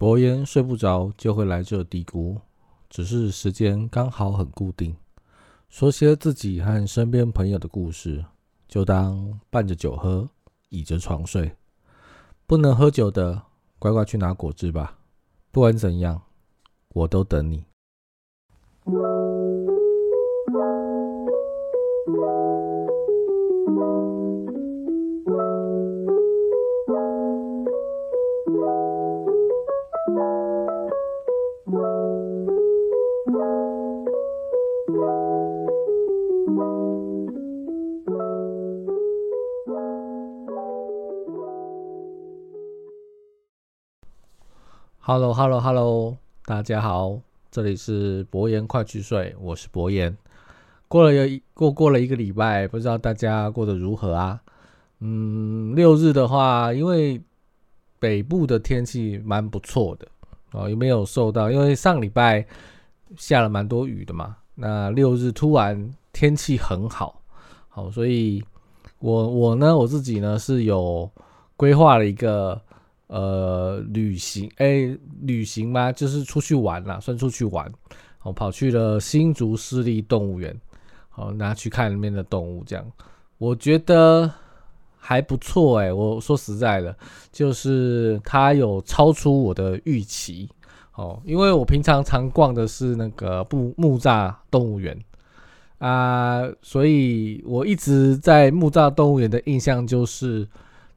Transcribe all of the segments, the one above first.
伯言睡不着就会来这嘀咕，只是时间刚好很固定。说些自己和身边朋友的故事，就当伴着酒喝，倚着床睡。不能喝酒的，乖乖去拿果汁吧。不管怎样，我都等你。Hello，Hello，Hello，大家好，这里是博言快去睡，我是博言。过了一过过了一个礼拜，不知道大家过得如何啊？嗯，六日的话，因为北部的天气蛮不错的哦，有没有受到？因为上礼拜下了蛮多雨的嘛，那六日突然天气很好，好，所以我我呢，我自己呢是有规划了一个。呃，旅行哎，旅行吗？就是出去玩啦，算出去玩。我跑去了新竹市立动物园，好，拿去看里面的动物，这样我觉得还不错哎。我说实在的，就是它有超出我的预期哦，因为我平常常逛的是那个木木栅动物园啊，所以我一直在木栅动物园的印象就是。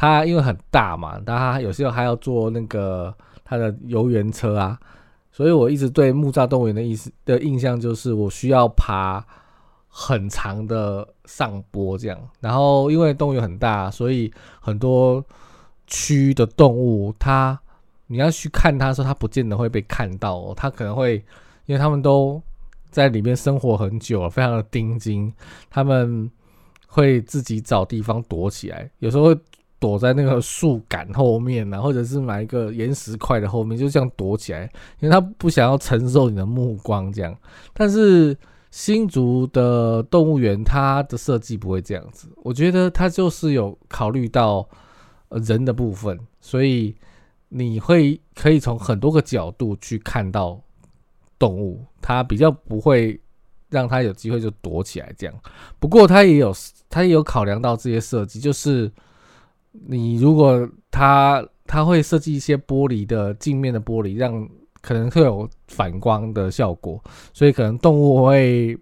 它因为很大嘛，它有时候还要坐那个它的游园车啊，所以我一直对木栅动物园的意思的印象就是我需要爬很长的上坡这样。然后因为动物园很大，所以很多区的动物，它你要去看它的时候，它不见得会被看到哦，它可能会因为他们都在里面生活很久了，非常的钉钉，他们会自己找地方躲起来，有时候。躲在那个树杆后面啊，或者是买一个岩石块的后面，就这样躲起来，因为他不想要承受你的目光这样。但是新竹的动物园，它的设计不会这样子，我觉得它就是有考虑到人的部分，所以你会可以从很多个角度去看到动物，它比较不会让它有机会就躲起来这样。不过它也有，它也有考量到这些设计，就是。你如果它它会设计一些玻璃的镜面的玻璃，让可能会有反光的效果，所以可能动物会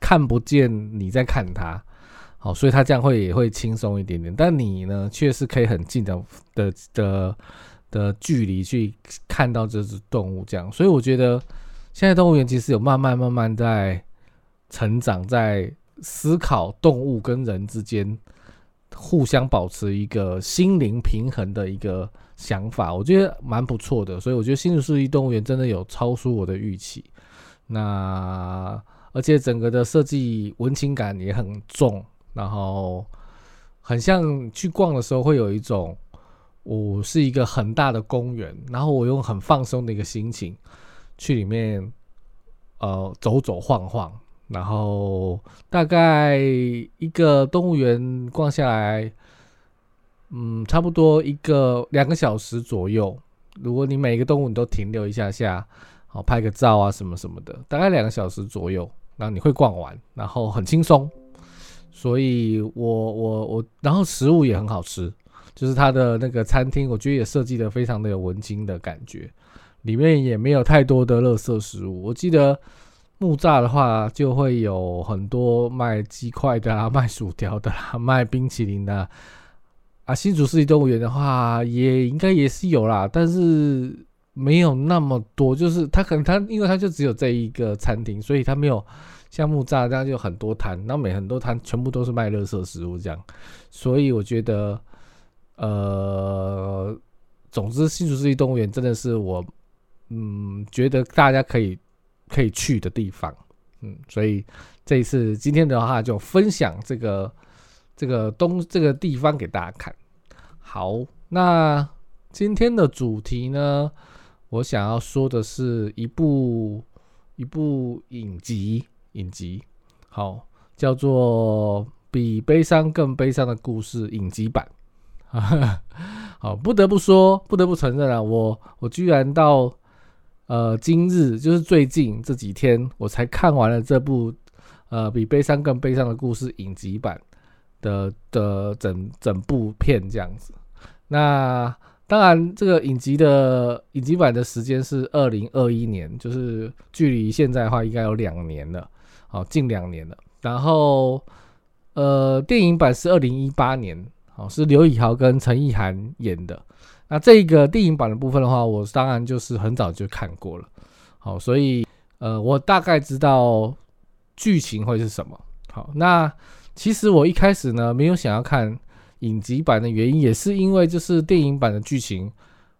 看不见你在看它，好，所以它这样会也会轻松一点点。但你呢，却是可以很近的的的的距离去看到这只动物，这样。所以我觉得现在动物园其实有慢慢慢慢在成长，在思考动物跟人之间。互相保持一个心灵平衡的一个想法，我觉得蛮不错的。所以我觉得新竹市立动物园真的有超出我的预期。那而且整个的设计文情感也很重，然后很像去逛的时候会有一种，我是一个很大的公园，然后我用很放松的一个心情去里面呃走走晃晃。然后大概一个动物园逛下来，嗯，差不多一个两个小时左右。如果你每一个动物你都停留一下下，好拍个照啊什么什么的，大概两个小时左右，然后你会逛完，然后很轻松。所以我我我，然后食物也很好吃，就是它的那个餐厅，我觉得也设计的非常的有文青的感觉，里面也没有太多的垃圾食物。我记得。木栅的话，就会有很多卖鸡块的啊，卖薯条的啦，卖冰淇淋的啊。新竹市立动物园的话，也应该也是有啦，但是没有那么多。就是它可能它，因为它就只有这一个餐厅，所以它没有像木栅这样就很多摊，那每很多摊全部都是卖热色食物这样。所以我觉得，呃，总之新竹市立动物园真的是我，嗯，觉得大家可以。可以去的地方，嗯，所以这一次今天的话就分享这个这个东这个地方给大家看。好，那今天的主题呢，我想要说的是一部一部影集，影集好叫做《比悲伤更悲伤的故事》影集版。好，不得不说，不得不承认啊，我我居然到呃今日，就是最近这几天，我才看完了这部呃比悲伤更悲伤的故事影集版的的整整部片这样子。那当然，这个影集的影集版的时间是二零二一年，就是距离现在的话应该有两年了，好，近两年了。然后呃，电影版是二零一八年。好，是刘以豪跟陈意涵演的。那这个电影版的部分的话，我当然就是很早就看过了。好，所以呃，我大概知道剧情会是什么。好，那其实我一开始呢，没有想要看影集版的原因，也是因为就是电影版的剧情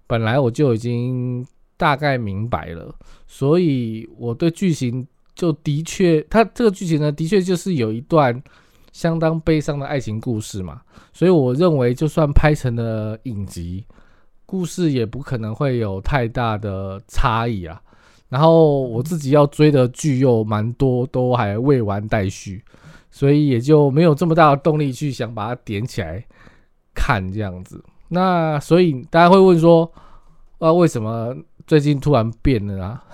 本来我就已经大概明白了，所以我对剧情就的确，它这个剧情呢，的确就是有一段。相当悲伤的爱情故事嘛，所以我认为就算拍成了影集，故事也不可能会有太大的差异啊。然后我自己要追的剧又蛮多，都还未完待续，所以也就没有这么大的动力去想把它点起来看这样子。那所以大家会问说，啊，为什么最近突然变了啊？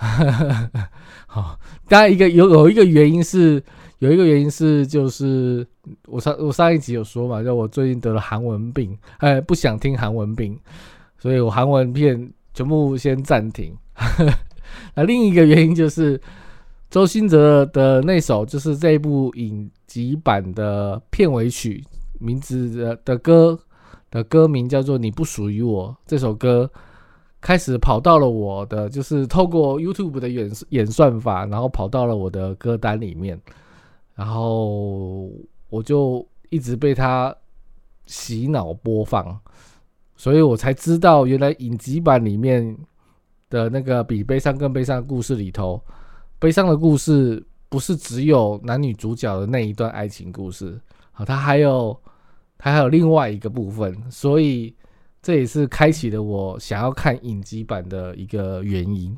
好，当然一个有有一个原因是。有一个原因是，就是我上我上一集有说嘛，就我最近得了韩文病，哎，不想听韩文病，所以我韩文片全部先暂停。那另一个原因就是周兴哲的那首，就是这一部影集版的片尾曲名字的的歌的歌名叫做《你不属于我》，这首歌开始跑到了我的，就是透过 YouTube 的演演算法，然后跑到了我的歌单里面。然后我就一直被他洗脑播放，所以我才知道原来影集版里面的那个比悲伤更悲伤的故事里头，悲伤的故事不是只有男女主角的那一段爱情故事，好，它还有它还有另外一个部分，所以这也是开启了我想要看影集版的一个原因。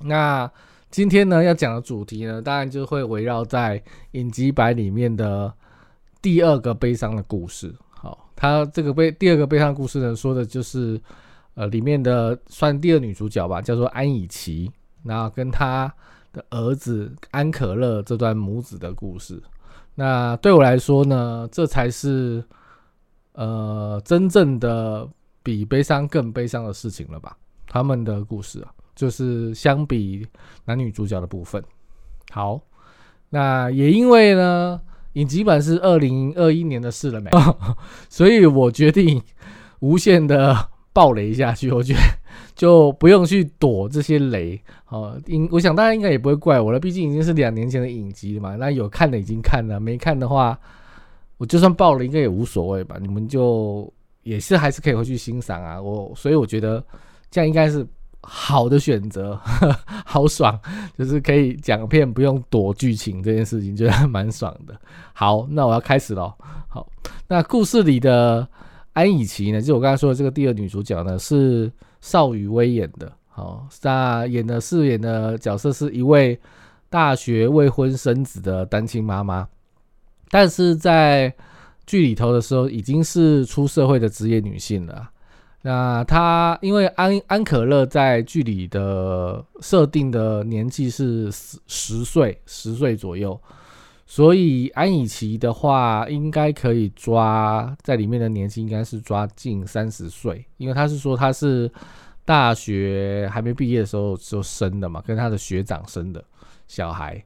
那。今天呢要讲的主题呢，当然就会围绕在影集版里面的第二个悲伤的故事。他这个悲第二个悲伤故事呢，说的就是呃里面的算第二女主角吧，叫做安以琪，然后跟他的儿子安可乐这段母子的故事。那对我来说呢，这才是呃真正的比悲伤更悲伤的事情了吧？他们的故事啊。就是相比男女主角的部分，好，那也因为呢，影集版是二零二一年的事了没，所以我决定无限的爆雷下去，我觉得就不用去躲这些雷，哦，应我想大家应该也不会怪我了，毕竟已经是两年前的影集了嘛，那有看的已经看了，没看的话，我就算爆了应该也无所谓吧，你们就也是还是可以回去欣赏啊，我所以我觉得这样应该是。好的选择，好爽，就是可以讲片不用躲剧情这件事情，觉得蛮爽的。好，那我要开始喽。好，那故事里的安以琪呢，就我刚才说的这个第二女主角呢，是邵雨薇演的。好，那演的饰演的角色是一位大学未婚生子的单亲妈妈，但是在剧里头的时候已经是出社会的职业女性了。那他因为安安可乐在剧里的设定的年纪是十十岁十岁左右，所以安以琪的话应该可以抓在里面的年纪应该是抓近三十岁，因为他是说他是大学还没毕业的时候就生的嘛，跟他的学长生的小孩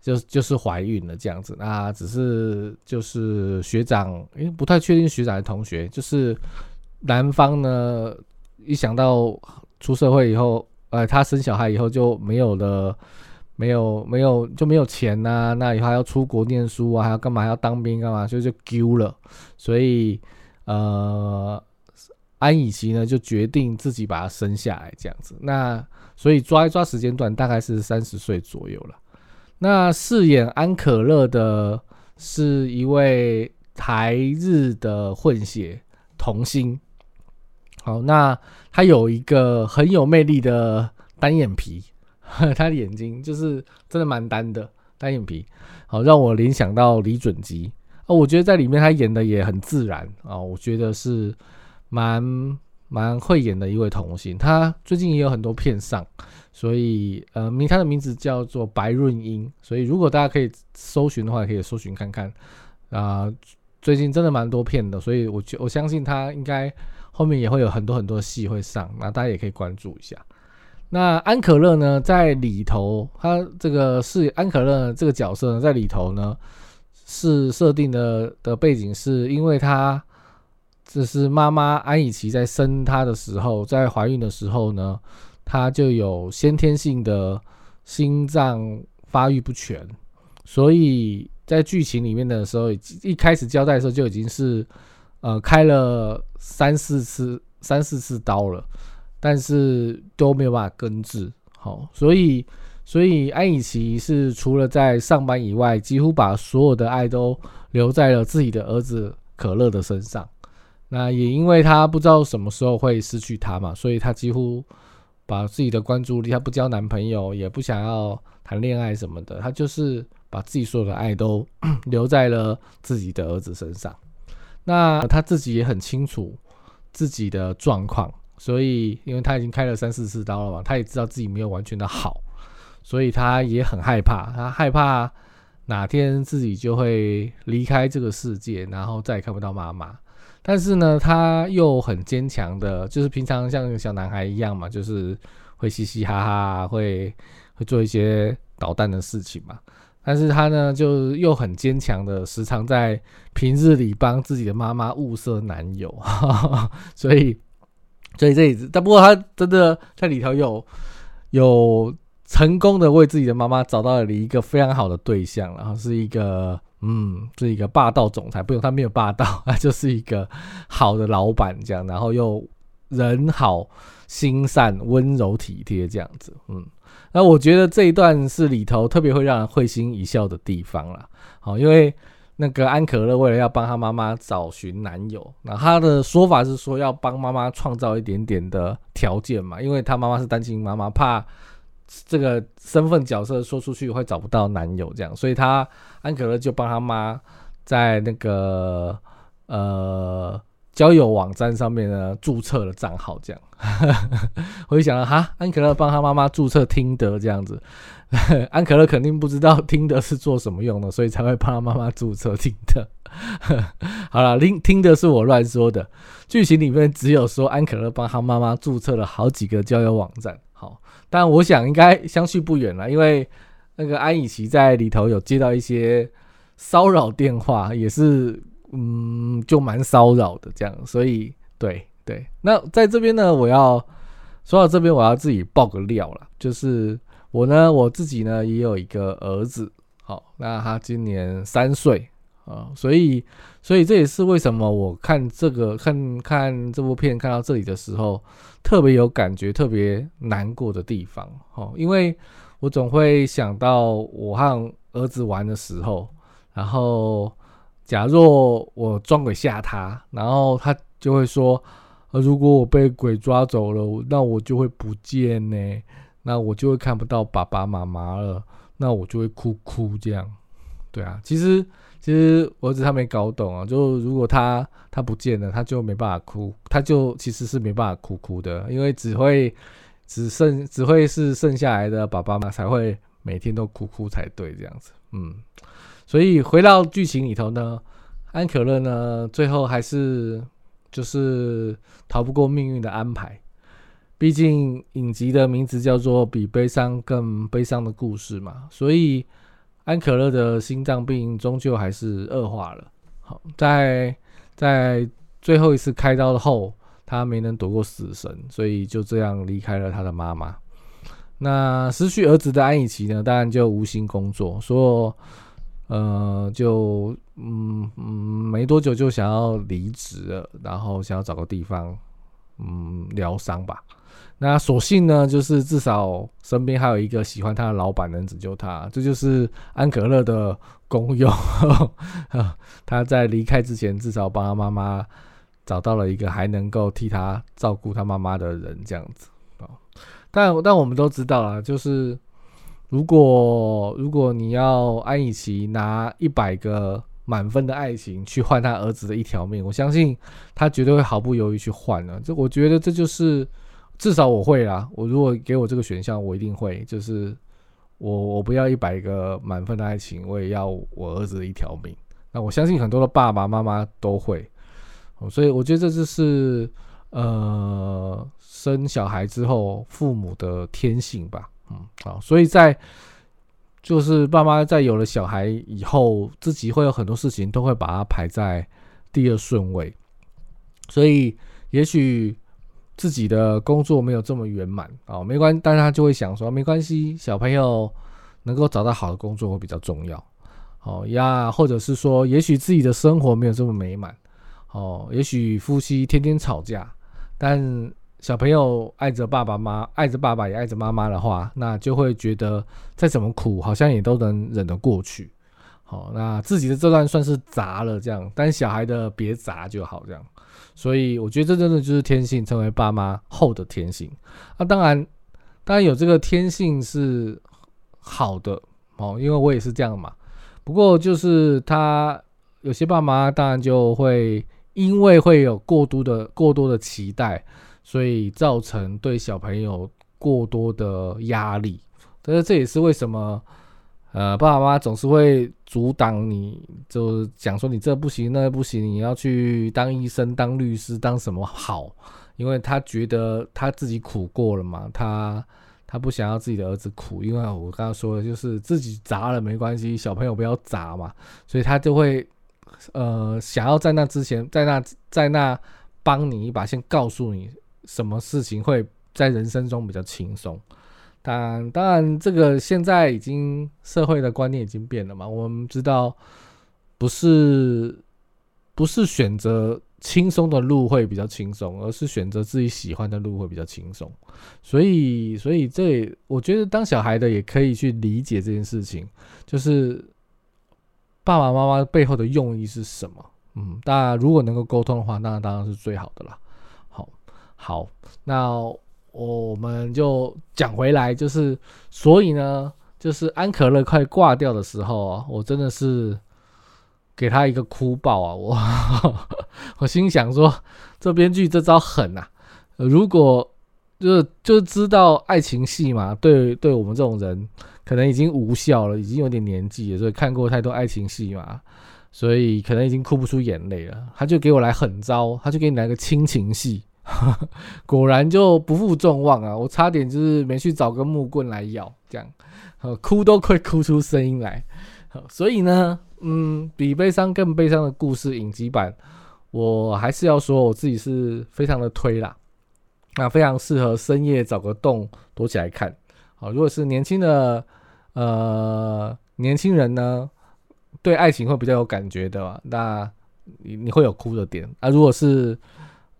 就就是怀孕了这样子，那只是就是学长，因为不太确定学长的同学就是。男方呢，一想到出社会以后，呃，他生小孩以后就没有了，没有没有就没有钱呐，那以后还要出国念书啊，还要干嘛？要当兵干嘛？所以就丢了。所以，呃，安以琪呢就决定自己把他生下来，这样子。那所以抓一抓时间段，大概是三十岁左右了。那饰演安可乐的是一位台日的混血童星。好，那他有一个很有魅力的单眼皮，他的眼睛就是真的蛮单的单眼皮。好，让我联想到李准基啊，我觉得在里面他演的也很自然啊，我觉得是蛮蛮会演的一位童星。他最近也有很多片上，所以呃，名他的名字叫做白润英，所以如果大家可以搜寻的话，可以搜寻看看啊。最近真的蛮多片的，所以我觉我相信他应该后面也会有很多很多戏会上，那大家也可以关注一下。那安可乐呢，在里头，他这个是安可乐这个角色呢，在里头呢是设定的的背景，是因为他这是妈妈安以琪在生他的时候，在怀孕的时候呢，他就有先天性的心脏发育不全，所以。在剧情里面的时候，一开始交代的时候就已经是，呃，开了三四次、三四次刀了，但是都没有办法根治。好，所以，所以安以琪是除了在上班以外，几乎把所有的爱都留在了自己的儿子可乐的身上。那也因为他不知道什么时候会失去他嘛，所以他几乎把自己的关注力，他不交男朋友，也不想要谈恋爱什么的，他就是。把自己所有的爱都 留在了自己的儿子身上，那他自己也很清楚自己的状况，所以因为他已经开了三四次刀了嘛，他也知道自己没有完全的好，所以他也很害怕，他害怕哪天自己就会离开这个世界，然后再也看不到妈妈。但是呢，他又很坚强的，就是平常像小男孩一样嘛，就是会嘻嘻哈哈，会会做一些捣蛋的事情嘛。但是他呢，就又很坚强的，时常在平日里帮自己的妈妈物色男友，所以，所以这一次，但不过他真的在里头有有成功的为自己的妈妈找到了一个非常好的对象，然后是一个，嗯，是一个霸道总裁，不用他没有霸道，他就是一个好的老板这样，然后又人好心善、温柔体贴这样子，嗯。那我觉得这一段是里头特别会让人会心一笑的地方啦。好，因为那个安可乐为了要帮他妈妈找寻男友，那他的说法是说要帮妈妈创造一点点的条件嘛，因为他妈妈是单亲妈妈，怕这个身份角色说出去会找不到男友这样，所以他安可乐就帮他妈在那个呃。交友网站上面呢，注册了账号，这样，我就想到哈，安可乐帮他妈妈注册听得这样子，安可乐肯定不知道听得是做什么用的，所以才会帮他妈妈注册听得。好了，听听的是我乱说的，剧情里面只有说安可乐帮他妈妈注册了好几个交友网站。好，但我想应该相去不远了，因为那个安以琪在里头有接到一些骚扰电话，也是。嗯，就蛮骚扰的这样，所以对对。那在这边呢，我要说到这边，我要自己爆个料了，就是我呢，我自己呢也有一个儿子，好，那他今年三岁啊，所以所以这也是为什么我看这个看 看这部片看到这里的时候，特别有感觉，特别难过的地方，哦，因为我总会想到我和儿子玩的时候，然后。假若我装鬼吓他，然后他就会说：“呃，如果我被鬼抓走了，那我就会不见呢，那我就会看不到爸爸妈妈了，那我就会哭哭这样。”对啊，其实其实儿子他没搞懂啊，就如果他他不见了，他就没办法哭，他就其实是没办法哭哭的，因为只会只剩只会是剩下来的爸爸妈妈才会每天都哭哭才对这样子，嗯。所以回到剧情里头呢，安可乐呢最后还是就是逃不过命运的安排。毕竟影集的名字叫做《比悲伤更悲伤的故事》嘛，所以安可乐的心脏病终究还是恶化了。好，在在最后一次开刀后，他没能躲过死神，所以就这样离开了他的妈妈。那失去儿子的安以琪呢，当然就无心工作，说。呃，就嗯嗯，没多久就想要离职了，然后想要找个地方嗯疗伤吧。那所幸呢，就是至少身边还有一个喜欢他的老板能拯救他，这就是安可乐的功用。他在离开之前，至少帮他妈妈找到了一个还能够替他照顾他妈妈的人，这样子啊。但但我们都知道啊，就是。如果如果你要安以琪拿一百个满分的爱情去换他儿子的一条命，我相信他绝对会毫不犹豫去换了。这我觉得这就是至少我会啦。我如果给我这个选项，我一定会，就是我我不要一百个满分的爱情，我也要我儿子的一条命。那我相信很多的爸爸妈妈都会，所以我觉得这就是呃生小孩之后父母的天性吧。嗯，好，所以在就是爸妈在有了小孩以后，自己会有很多事情都会把它排在第二顺位，所以也许自己的工作没有这么圆满啊，没关，但是他就会想说没关系，小朋友能够找到好的工作会比较重要。哦呀，或者是说，也许自己的生活没有这么美满，哦，也许夫妻天天吵架，但小朋友爱着爸爸妈，爱着爸爸也爱着妈妈的话，那就会觉得再怎么苦，好像也都能忍得过去。好，那自己的这段算是砸了这样，但小孩的别砸就好这样。所以我觉得这真的就是天性，成为爸妈后的天性。那当然，当然有这个天性是好的哦，因为我也是这样嘛。不过就是他有些爸妈当然就会因为会有过多的过多的期待，所以造成对小朋友过多的压力。但是这也是为什么呃爸爸妈妈总是会阻挡你，就讲说你这不行那不行，你要去当医生、当律师、当什么好？因为他觉得他自己苦过了嘛，他。他不想要自己的儿子苦，因为我刚刚说的就是自己砸了没关系，小朋友不要砸嘛，所以他就会呃想要在那之前，在那在那帮你一把，先告诉你什么事情会在人生中比较轻松。但当然，这个现在已经社会的观念已经变了嘛，我们知道不是不是选择。轻松的路会比较轻松，而是选择自己喜欢的路会比较轻松。所以，所以这我觉得当小孩的也可以去理解这件事情，就是爸爸妈妈背后的用意是什么。嗯，当然如果能够沟通的话，那当然是最好的啦。好，好，那我们就讲回来，就是所以呢，就是安可乐快挂掉的时候啊，我真的是。给他一个哭爆啊！我 我心想说，这编剧这招狠呐！如果就就是知道爱情戏嘛，对对我们这种人可能已经无效了，已经有点年纪了，所以看过太多爱情戏嘛，所以可能已经哭不出眼泪了。他就给我来狠招，他就给你来个亲情戏，果然就不负众望啊！我差点就是没去找个木棍来咬，这样哭都快哭出声音来。所以呢。嗯，比悲伤更悲伤的故事影集版，我还是要说我自己是非常的推啦。那非常适合深夜找个洞躲起来看。好，如果是年轻的呃年轻人呢，对爱情会比较有感觉的，那你你会有哭的点。啊，如果是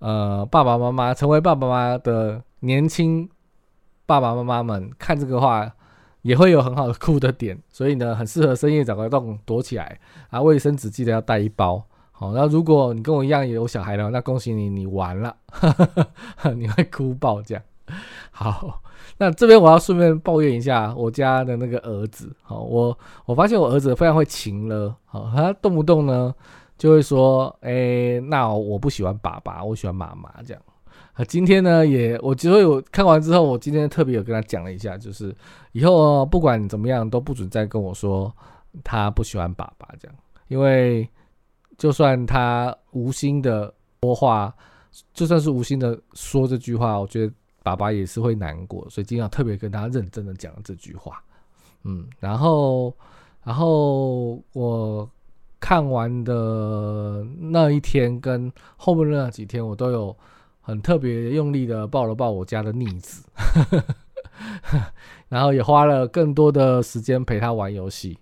呃爸爸妈妈成为爸爸妈妈的年轻爸爸妈妈们看这个话。也会有很好的哭的点，所以呢，很适合深夜找个洞躲起来啊。卫生纸记得要带一包。好，那如果你跟我一样也有小孩的话，那恭喜你，你完了，你会哭爆这样。好，那这边我要顺便抱怨一下我家的那个儿子。好，我我发现我儿子非常会情了。好，他动不动呢就会说，哎，那我不喜欢爸爸，我喜欢妈妈这样。啊今天呢，也我所以我看完之后，我今天特别有跟他讲了一下，就是以后不管怎么样都不准再跟我说他不喜欢爸爸这样，因为就算他无心的说话，就算是无心的说这句话，我觉得爸爸也是会难过，所以今天特别跟他认真的讲这句话。嗯，然后然后我看完的那一天跟后面那几天，我都有。很特别用力的抱了抱我家的逆子，然后也花了更多的时间陪他玩游戏。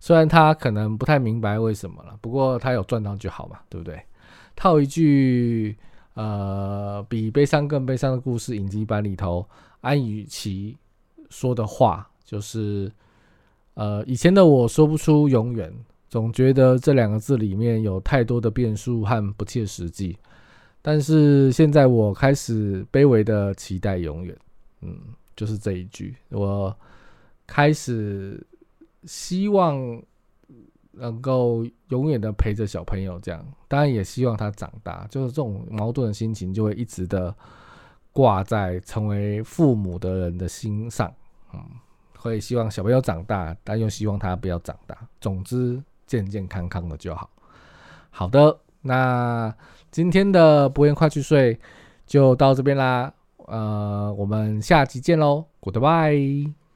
虽然他可能不太明白为什么了，不过他有赚到就好嘛，对不对？套一句呃，比悲伤更悲伤的故事影集版里头，安雨琪说的话，就是呃，以前的我说不出永远，总觉得这两个字里面有太多的变数和不切实际。但是现在我开始卑微的期待永远，嗯，就是这一句，我开始希望能够永远的陪着小朋友，这样当然也希望他长大，就是这种矛盾的心情就会一直的挂在成为父母的人的心上，嗯，会希望小朋友长大，但又希望他不要长大，总之健健康康的就好。好的，那今天的博言快去睡就到这边啦，呃，我们下集见喽，Goodbye。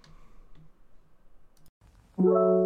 Thank.